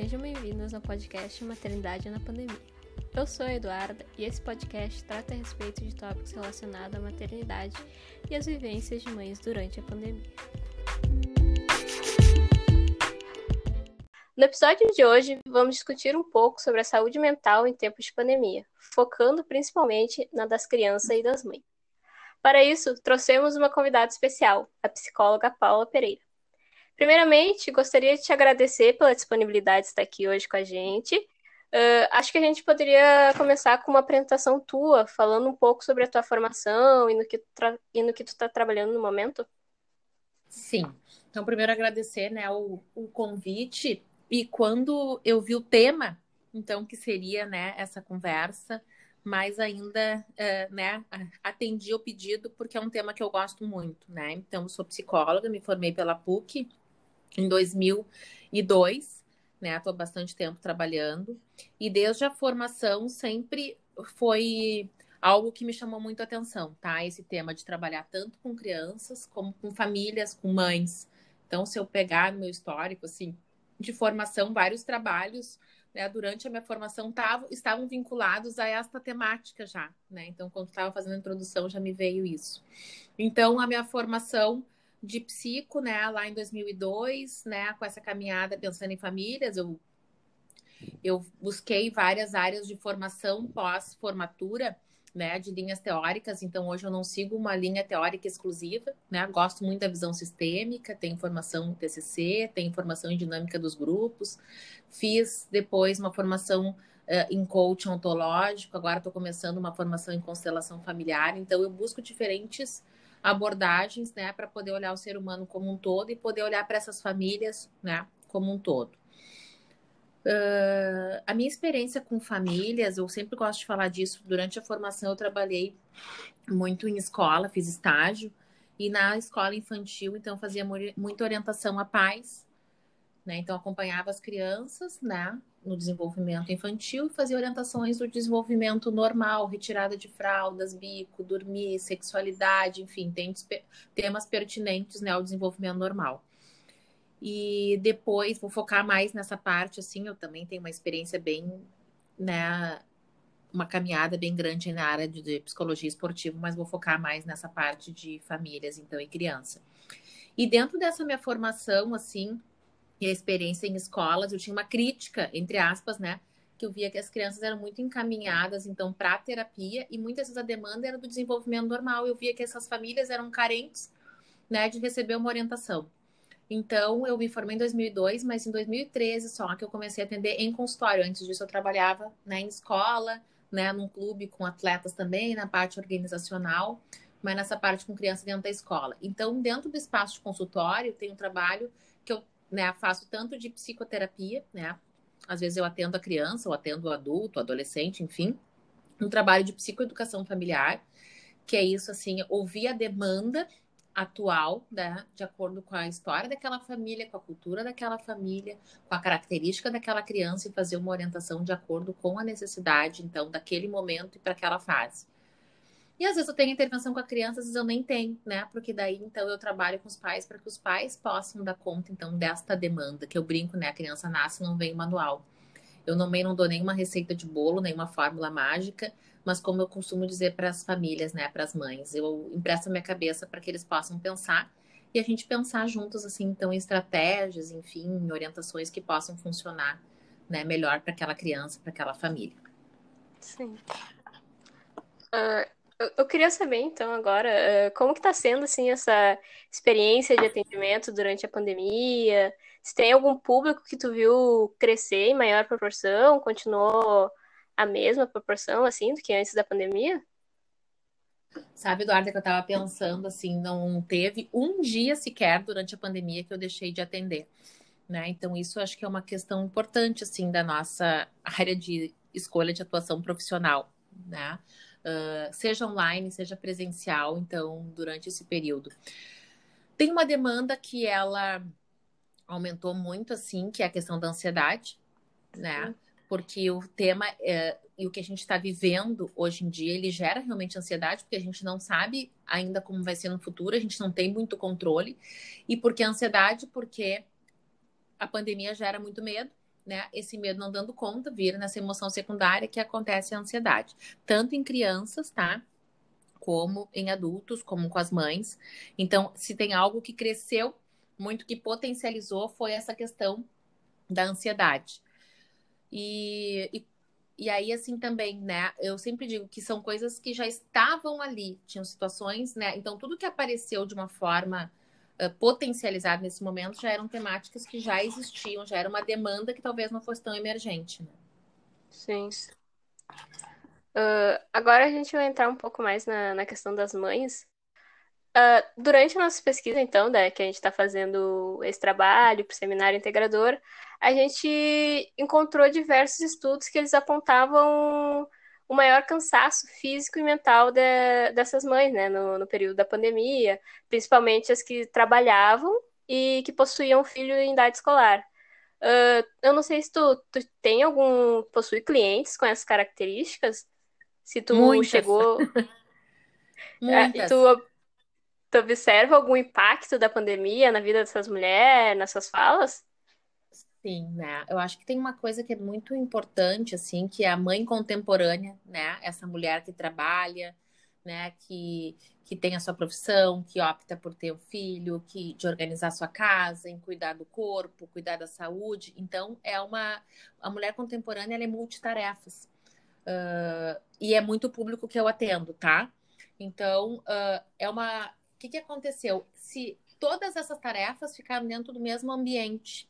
Sejam bem-vindos ao podcast Maternidade na Pandemia. Eu sou a Eduarda e esse podcast trata a respeito de tópicos relacionados à maternidade e as vivências de mães durante a pandemia. No episódio de hoje, vamos discutir um pouco sobre a saúde mental em tempos de pandemia, focando principalmente na das crianças e das mães. Para isso, trouxemos uma convidada especial, a psicóloga Paula Pereira. Primeiramente, gostaria de te agradecer pela disponibilidade de estar aqui hoje com a gente. Uh, acho que a gente poderia começar com uma apresentação tua, falando um pouco sobre a tua formação e no que tu, está trabalhando no momento. Sim. Então, primeiro agradecer né, o, o convite. E quando eu vi o tema, então, que seria né, essa conversa, mas ainda uh, né, atendi o pedido porque é um tema que eu gosto muito, né? Então, sou psicóloga, me formei pela PUC em 2002, né? Estou bastante tempo trabalhando e desde a formação sempre foi algo que me chamou muito a atenção, tá? Esse tema de trabalhar tanto com crianças como com famílias, com mães. Então, se eu pegar meu histórico, assim, de formação, vários trabalhos né, durante a minha formação tavam, estavam vinculados a esta temática já, né? Então, quando estava fazendo a introdução, já me veio isso. Então, a minha formação de psico, né, lá em 2002, né, com essa caminhada pensando em famílias, eu eu busquei várias áreas de formação pós-formatura né, de linhas teóricas, então hoje eu não sigo uma linha teórica exclusiva, né, gosto muito da visão sistêmica, tenho formação em TCC, tenho formação em dinâmica dos grupos, fiz depois uma formação uh, em coaching ontológico, agora estou começando uma formação em constelação familiar, então eu busco diferentes abordagens, né, para poder olhar o ser humano como um todo e poder olhar para essas famílias, né, como um todo. Uh, a minha experiência com famílias, eu sempre gosto de falar disso. Durante a formação, eu trabalhei muito em escola, fiz estágio, e na escola infantil, então, fazia muita orientação a pais, né? Então, acompanhava as crianças, né, no desenvolvimento infantil e fazia orientações do desenvolvimento normal, retirada de fraldas, bico, dormir, sexualidade, enfim, tem temas pertinentes, né, ao desenvolvimento normal. E depois vou focar mais nessa parte, assim, eu também tenho uma experiência bem, né, uma caminhada bem grande na área de, de psicologia esportiva, mas vou focar mais nessa parte de famílias, então, e criança. E dentro dessa minha formação, assim, e a experiência em escolas, eu tinha uma crítica, entre aspas, né, que eu via que as crianças eram muito encaminhadas, então, para terapia, e muitas vezes a demanda era do desenvolvimento normal. Eu via que essas famílias eram carentes, né, de receber uma orientação. Então, eu me formei em 2002, mas em 2013 só que eu comecei a atender em consultório. Antes disso, eu trabalhava né, em escola, né, num clube com atletas também, na parte organizacional, mas nessa parte com criança dentro da escola. Então, dentro do espaço de consultório, tem um trabalho que eu né, faço tanto de psicoterapia, né? Às vezes eu atendo a criança, ou atendo o adulto, o adolescente, enfim. Um trabalho de psicoeducação familiar, que é isso, assim, ouvir a demanda atual, né, de acordo com a história daquela família, com a cultura daquela família, com a característica daquela criança e fazer uma orientação de acordo com a necessidade, então, daquele momento e para aquela fase. E às vezes eu tenho intervenção com a criança, às vezes eu nem tenho, né? Porque daí então eu trabalho com os pais para que os pais possam dar conta então desta demanda, que eu brinco, né? A criança nasce não vem manual. Eu também não dou nenhuma receita de bolo, nenhuma fórmula mágica, mas como eu costumo dizer para as famílias, né, para as mães, eu empresto a minha cabeça para que eles possam pensar e a gente pensar juntos assim, então em estratégias, enfim, em orientações que possam funcionar, né, melhor para aquela criança, para aquela família. Sim. Uh, eu, queria saber então agora uh, como que está sendo assim essa experiência de atendimento durante a pandemia. Se tem algum público que tu viu crescer em maior proporção, continuou a mesma proporção, assim, do que antes da pandemia? Sabe, Eduardo, que eu estava pensando, assim, não teve um dia sequer durante a pandemia que eu deixei de atender, né? Então, isso acho que é uma questão importante, assim, da nossa área de escolha de atuação profissional, né? Uh, seja online, seja presencial, então, durante esse período. Tem uma demanda que ela aumentou muito, assim, que é a questão da ansiedade, né? Sim porque o tema é, e o que a gente está vivendo hoje em dia, ele gera realmente ansiedade, porque a gente não sabe ainda como vai ser no futuro, a gente não tem muito controle. E por que ansiedade? Porque a pandemia gera muito medo, né, esse medo não dando conta, vira nessa emoção secundária que acontece a ansiedade. Tanto em crianças, tá? Como em adultos, como com as mães. Então, se tem algo que cresceu muito, que potencializou, foi essa questão da ansiedade. E, e, e, aí, assim, também, né? Eu sempre digo que são coisas que já estavam ali, tinham situações, né? Então, tudo que apareceu de uma forma uh, potencializada nesse momento já eram temáticas que já existiam, já era uma demanda que talvez não fosse tão emergente, né? Sim. Uh, agora a gente vai entrar um pouco mais na, na questão das mães. Uh, durante a nossa pesquisa, então, né, que a gente está fazendo esse trabalho para o seminário integrador, a gente encontrou diversos estudos que eles apontavam o maior cansaço físico e mental de, dessas mães, né, no, no, período da pandemia, principalmente as que trabalhavam e que possuíam filho em idade escolar. Uh, eu não sei se tu, tu tem algum, possui clientes com essas características, se tu Muitas. chegou... Muitas. tu Tu observa algum impacto da pandemia na vida dessas mulheres, nessas falas? Sim, né? Eu acho que tem uma coisa que é muito importante, assim, que é a mãe contemporânea, né? Essa mulher que trabalha, né? Que, que tem a sua profissão, que opta por ter um filho, que de organizar sua casa, em cuidar do corpo, cuidar da saúde. Então, é uma a mulher contemporânea ela é multitarefas uh, e é muito público que eu atendo, tá? Então, uh, é uma que, que aconteceu? Se todas essas tarefas ficaram dentro do mesmo ambiente,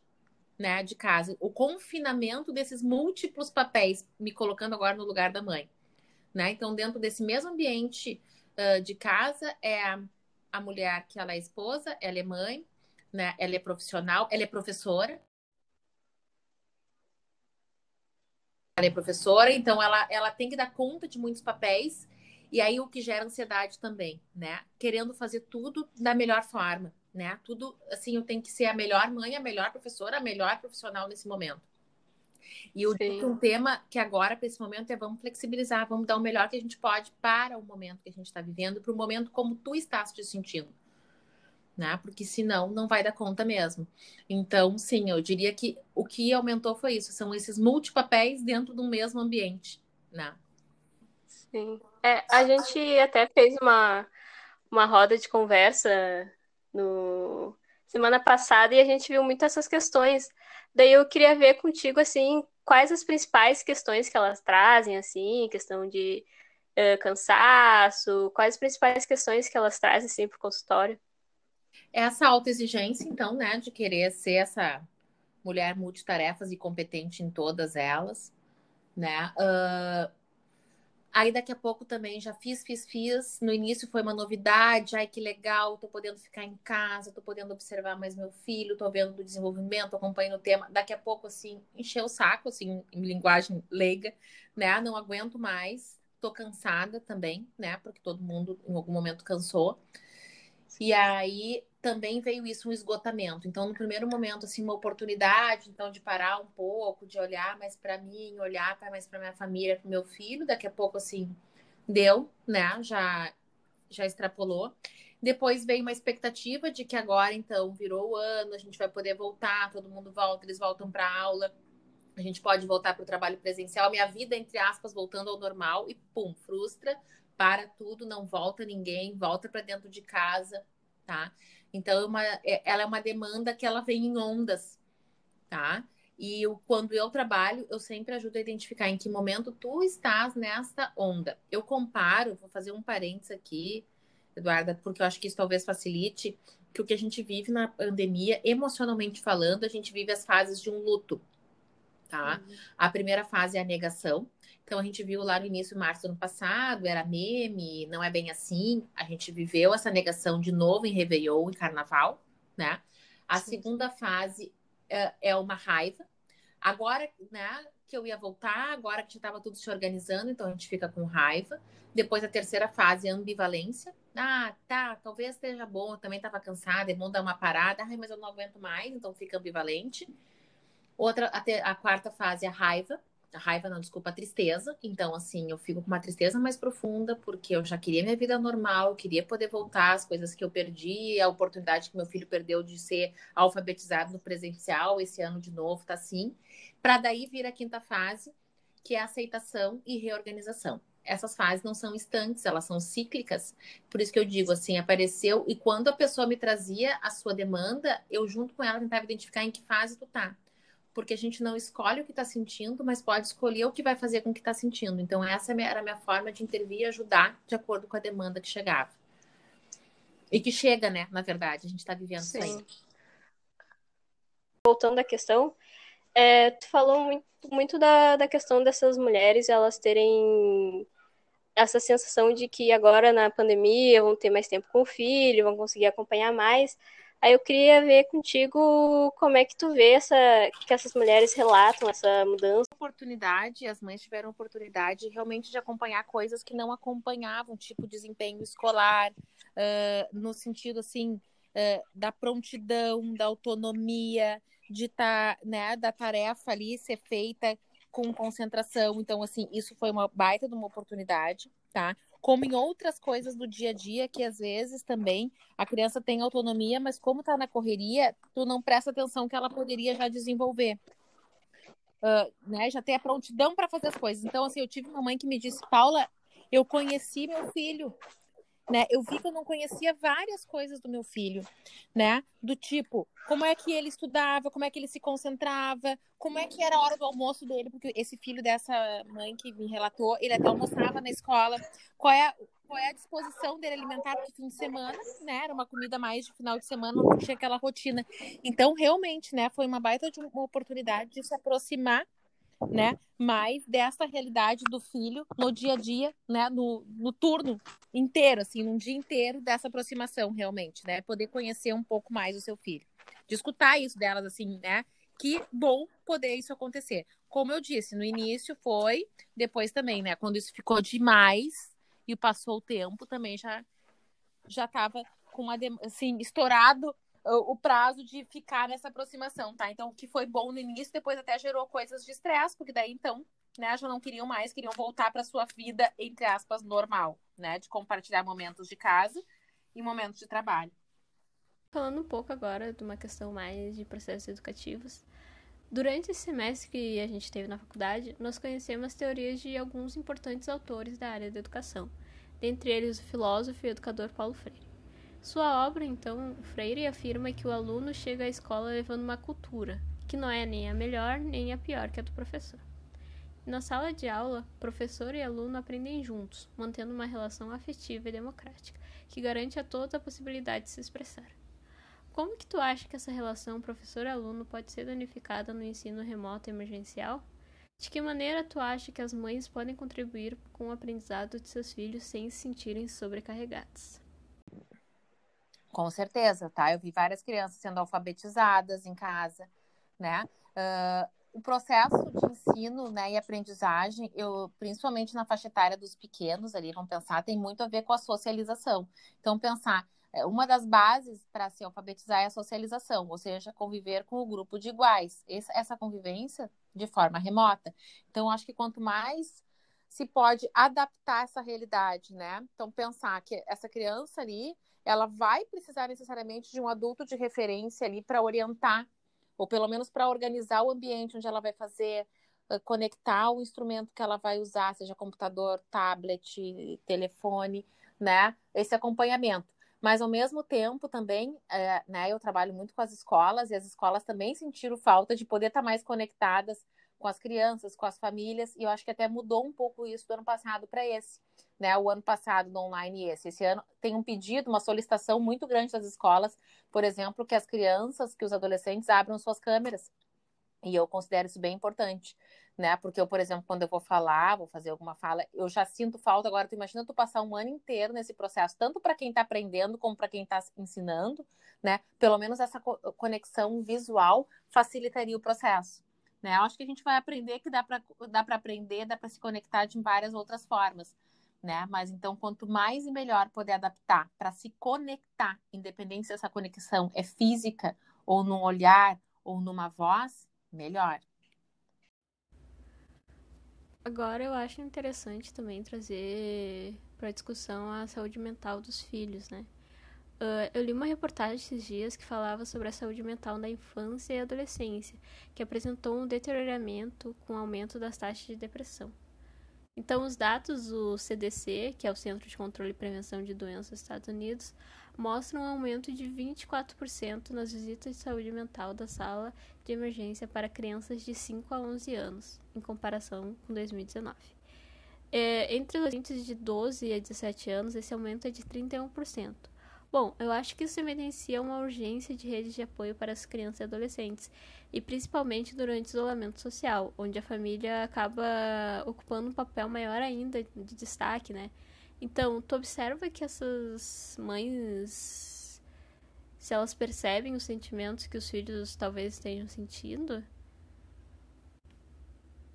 né, de casa, o confinamento desses múltiplos papéis, me colocando agora no lugar da mãe, né? Então, dentro desse mesmo ambiente uh, de casa, é a, a mulher que ela é esposa, ela é mãe, né? Ela é profissional, ela é professora. Ela é professora, então ela, ela tem que dar conta de muitos papéis e aí o que gera ansiedade também, né? Querendo fazer tudo da melhor forma, né? Tudo assim, eu tenho que ser a melhor mãe, a melhor professora, a melhor profissional nesse momento. E o um tema que agora, para esse momento, é vamos flexibilizar, vamos dar o melhor que a gente pode para o momento que a gente está vivendo, para o momento como tu estás te sentindo. Né? Porque senão não vai dar conta mesmo. Então, sim, eu diria que o que aumentou foi isso, são esses multipapéis dentro do mesmo ambiente, né? Sim. É, a gente até fez uma, uma roda de conversa no semana passada e a gente viu muito essas questões. Daí eu queria ver contigo assim, quais as principais questões que elas trazem, assim, questão de uh, cansaço, quais as principais questões que elas trazem assim para o consultório. Essa autoexigência, então, né, de querer ser essa mulher multitarefas e competente em todas elas, né? Uh, Aí daqui a pouco também já fiz, fiz, fiz. No início foi uma novidade, ai que legal, tô podendo ficar em casa, tô podendo observar mais meu filho, tô vendo do desenvolvimento, acompanhando o tema. Daqui a pouco, assim, encheu o saco, assim, em linguagem leiga, né? Não aguento mais, tô cansada também, né? Porque todo mundo em algum momento cansou. E aí também veio isso, um esgotamento. Então, no primeiro momento, assim, uma oportunidade, então, de parar um pouco, de olhar mais para mim, olhar mais para minha família, para meu filho. Daqui a pouco, assim, deu, né? Já, já extrapolou. Depois veio uma expectativa de que agora, então, virou o ano, a gente vai poder voltar, todo mundo volta, eles voltam para aula, a gente pode voltar para o trabalho presencial. Minha vida, entre aspas, voltando ao normal e pum, frustra, para tudo, não volta ninguém, volta para dentro de casa, tá? Então, é uma, é, ela é uma demanda que ela vem em ondas, tá? E eu, quando eu trabalho, eu sempre ajudo a identificar em que momento tu estás nesta onda. Eu comparo, vou fazer um parênteses aqui, Eduarda, porque eu acho que isso talvez facilite que o que a gente vive na pandemia, emocionalmente falando, a gente vive as fases de um luto, tá? Uhum. A primeira fase é a negação, então a gente viu lá no início, março do ano passado, era meme, não é bem assim. A gente viveu essa negação de novo em Réveillon, em Carnaval, né? A segunda fase é, é uma raiva. Agora, né, que eu ia voltar, agora que já estava tudo se organizando, então a gente fica com raiva. Depois a terceira fase é ambivalência. Ah, tá, talvez esteja bom, eu também estava cansada, é bom dar uma parada. Ai, mas eu não aguento mais, então fica ambivalente. Outra, a, a quarta fase é a raiva a raiva não, desculpa, a tristeza. Então, assim, eu fico com uma tristeza mais profunda, porque eu já queria minha vida normal, queria poder voltar às coisas que eu perdi, a oportunidade que meu filho perdeu de ser alfabetizado no presencial, esse ano de novo, tá assim. Para daí vir a quinta fase, que é aceitação e reorganização. Essas fases não são instantes, elas são cíclicas. Por isso que eu digo assim, apareceu e quando a pessoa me trazia a sua demanda, eu junto com ela tentava identificar em que fase tu tá porque a gente não escolhe o que está sentindo, mas pode escolher o que vai fazer com o que está sentindo. Então, essa era a minha forma de intervir e ajudar de acordo com a demanda que chegava. E que chega, né? Na verdade, a gente está vivendo Sim. isso aí. Voltando à questão, é, tu falou muito, muito da, da questão dessas mulheres elas terem essa sensação de que agora na pandemia vão ter mais tempo com o filho, vão conseguir acompanhar mais. Aí eu queria ver contigo como é que tu vê essa, que essas mulheres relatam essa mudança. Oportunidade, as mães tiveram oportunidade realmente de acompanhar coisas que não acompanhavam, tipo desempenho escolar, uh, no sentido assim uh, da prontidão, da autonomia, de tá, né, da tarefa ali ser feita com concentração. Então, assim, isso foi uma baita de uma oportunidade, tá? Como em outras coisas do dia a dia, que às vezes também a criança tem autonomia, mas como está na correria, tu não presta atenção que ela poderia já desenvolver. Uh, né, já tem a prontidão para fazer as coisas. Então, assim, eu tive uma mãe que me disse, Paula, eu conheci meu filho, né? Eu vi que eu não conhecia várias coisas do meu filho, né? Do tipo, como é que ele estudava, como é que ele se concentrava, como é que era a hora do almoço dele, porque esse filho dessa mãe que me relatou, ele até almoçava na escola. Qual é, qual é a disposição dele alimentar porque fim de semana, né? Era uma comida mais de final de semana, não tinha aquela rotina. Então, realmente, né, foi uma baita de uma oportunidade de se aproximar né? Mais dessa realidade do filho no dia a dia, né? No, no turno inteiro, assim, num dia inteiro dessa aproximação, realmente, né? Poder conhecer um pouco mais o seu filho. De escutar isso delas, assim, né? Que bom poder isso acontecer. Como eu disse, no início foi, depois também, né? Quando isso ficou demais e passou o tempo, também já já estava com uma assim estourado o prazo de ficar nessa aproximação, tá? Então, o que foi bom no início, depois até gerou coisas de estresse, porque daí então, né, já não queriam mais, queriam voltar para sua vida entre aspas normal, né, de compartilhar momentos de casa e momentos de trabalho. Falando um pouco agora de uma questão mais de processos educativos, durante esse semestre que a gente teve na faculdade, nós conhecemos as teorias de alguns importantes autores da área da educação, dentre eles o filósofo e educador Paulo Freire. Sua obra, então, Freire afirma que o aluno chega à escola levando uma cultura, que não é nem a melhor nem a pior que a do professor. Na sala de aula, professor e aluno aprendem juntos, mantendo uma relação afetiva e democrática, que garante a todos a possibilidade de se expressar. Como que tu acha que essa relação professor-aluno pode ser danificada no ensino remoto emergencial? De que maneira tu acha que as mães podem contribuir com o aprendizado de seus filhos sem se sentirem sobrecarregadas? Com certeza, tá? Eu vi várias crianças sendo alfabetizadas em casa, né? Uh, o processo de ensino né, e aprendizagem, eu, principalmente na faixa etária dos pequenos ali, vamos pensar, tem muito a ver com a socialização. Então, pensar, é, uma das bases para se alfabetizar é a socialização, ou seja, conviver com o grupo de iguais. Essa convivência de forma remota. Então, acho que quanto mais se pode adaptar essa realidade, né? Então, pensar que essa criança ali, ela vai precisar necessariamente de um adulto de referência ali para orientar, ou pelo menos para organizar o ambiente onde ela vai fazer, conectar o instrumento que ela vai usar, seja computador, tablet, telefone, né? Esse acompanhamento. Mas ao mesmo tempo também, é, né? Eu trabalho muito com as escolas e as escolas também sentiram falta de poder estar mais conectadas com as crianças, com as famílias, e eu acho que até mudou um pouco isso do ano passado para esse né, o ano passado no online e esse. Esse ano tem um pedido, uma solicitação muito grande das escolas, por exemplo, que as crianças, que os adolescentes abram suas câmeras. E eu considero isso bem importante, né? Porque eu, por exemplo, quando eu vou falar, vou fazer alguma fala, eu já sinto falta. Agora, tu imagina tu passar um ano inteiro nesse processo, tanto para quem está aprendendo como para quem está ensinando, né? Pelo menos essa conexão visual facilitaria o processo. Né? Eu acho que a gente vai aprender que dá para dá aprender, dá para se conectar de várias outras formas né? Mas então, quanto mais e melhor poder adaptar para se conectar, independente se essa conexão é física ou num olhar ou numa voz, melhor. Agora eu acho interessante também trazer para discussão a saúde mental dos filhos, né? Uh, eu li uma reportagem esses dias que falava sobre a saúde mental na infância e adolescência, que apresentou um deterioramento com o aumento das taxas de depressão. Então, os dados do CDC, que é o Centro de Controle e Prevenção de Doenças dos Estados Unidos, mostram um aumento de 24% nas visitas de saúde mental da sala de emergência para crianças de 5 a 11 anos, em comparação com 2019. É, entre os adolescentes de 12 a 17 anos, esse aumento é de 31%. Bom, eu acho que isso evidencia uma urgência de redes de apoio para as crianças e adolescentes, e principalmente durante o isolamento social, onde a família acaba ocupando um papel maior ainda de destaque, né? Então, tu observa que essas mães, se elas percebem os sentimentos que os filhos talvez estejam sentindo?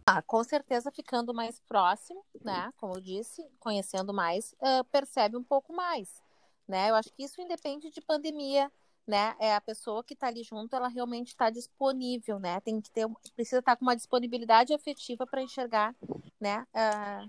Ah, com certeza ficando mais próximo, né? Como eu disse, conhecendo mais, uh, percebe um pouco mais né? Eu acho que isso independe de pandemia, né? É a pessoa que está ali junto, ela realmente está disponível, né? Tem que ter, precisa estar tá com uma disponibilidade afetiva para enxergar, né? A,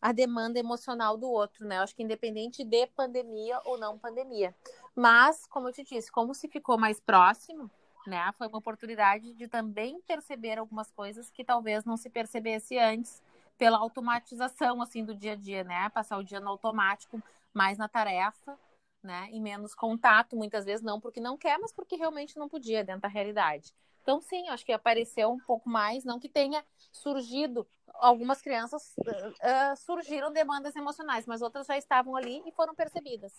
a demanda emocional do outro, né? Eu acho que independente de pandemia ou não pandemia. Mas, como eu te disse, como se ficou mais próximo, né? Foi uma oportunidade de também perceber algumas coisas que talvez não se percebesse antes pela automatização assim do dia a dia, né? Passar o dia no automático, mais na tarefa, né? E menos contato, muitas vezes não porque não quer, mas porque realmente não podia dentro da realidade. Então, sim, acho que apareceu um pouco mais, não que tenha surgido. Algumas crianças uh, surgiram demandas emocionais, mas outras já estavam ali e foram percebidas.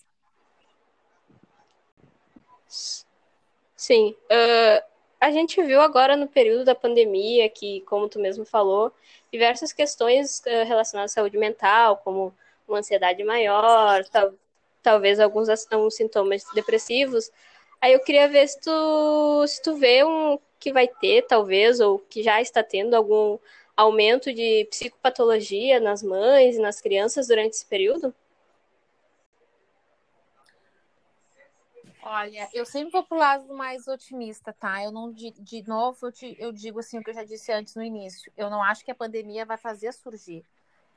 Sim. Uh, a gente viu agora no período da pandemia que, como tu mesmo falou, diversas questões uh, relacionadas à saúde mental, como uma ansiedade maior, tal, talvez alguns, alguns sintomas depressivos. Aí eu queria ver se tu, se tu vê um que vai ter, talvez, ou que já está tendo algum aumento de psicopatologia nas mães e nas crianças durante esse período? Olha, eu sempre vou pro lado mais otimista, tá? Eu não, de, de novo, eu, te, eu digo assim o que eu já disse antes no início. Eu não acho que a pandemia vai fazer surgir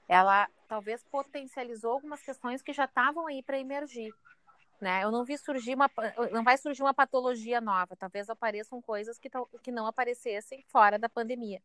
ela talvez potencializou algumas questões que já estavam aí para emergir. Né? Eu não vi surgir uma, não vai surgir uma patologia nova. Talvez apareçam coisas que, que não aparecessem fora da pandemia,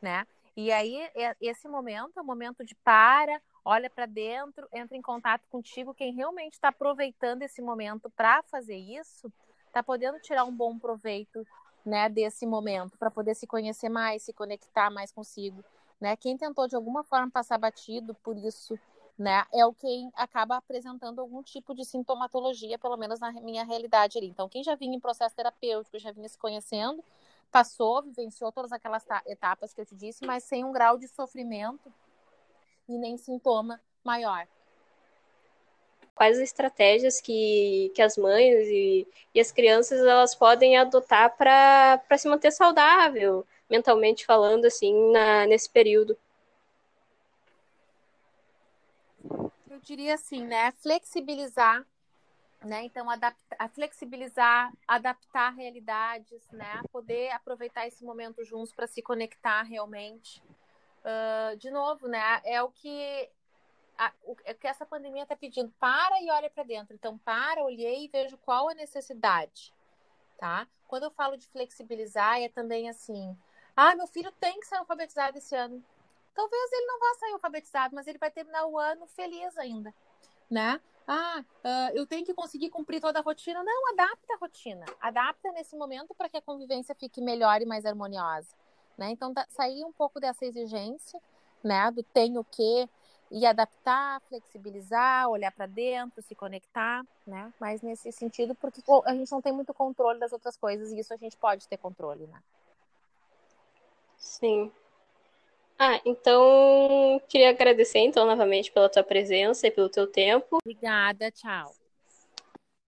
né? E aí é, esse momento é o momento de para, olha para dentro, entra em contato contigo. Quem realmente está aproveitando esse momento para fazer isso, está podendo tirar um bom proveito, né, desse momento para poder se conhecer mais, se conectar mais consigo né? Quem tentou de alguma forma passar batido por isso, né, é o quem acaba apresentando algum tipo de sintomatologia, pelo menos na minha realidade ali. Então, quem já vinha em processo terapêutico, já vinha se conhecendo, passou, vivenciou todas aquelas etapas que eu te disse, mas sem um grau de sofrimento e nem sintoma maior. Quais as estratégias que, que as mães e, e as crianças elas podem adotar para se manter saudável, mentalmente falando, assim, na, nesse período? Eu diria assim, né? Flexibilizar, né? Então, adaptar, flexibilizar, adaptar realidades, né? Poder aproveitar esse momento juntos para se conectar realmente. Uh, de novo, né? É o que a, o, é que essa pandemia está pedindo. Para e olha para dentro. Então, para, olhei e vejo qual a necessidade, tá? Quando eu falo de flexibilizar, é também assim: ah, meu filho tem que ser alfabetizado esse ano. Talvez ele não vá sair alfabetizado, mas ele vai terminar o ano feliz ainda, né? Ah, uh, eu tenho que conseguir cumprir toda a rotina. Não, adapta a rotina. Adapta nesse momento para que a convivência fique melhor e mais harmoniosa. Né? Então, tá, sair um pouco dessa exigência, né? Do tenho que e adaptar, flexibilizar, olhar para dentro, se conectar, né? Mas nesse sentido, porque a gente não tem muito controle das outras coisas e isso a gente pode ter controle, né? Sim. Ah, então queria agradecer então novamente pela tua presença e pelo teu tempo. Obrigada, tchau.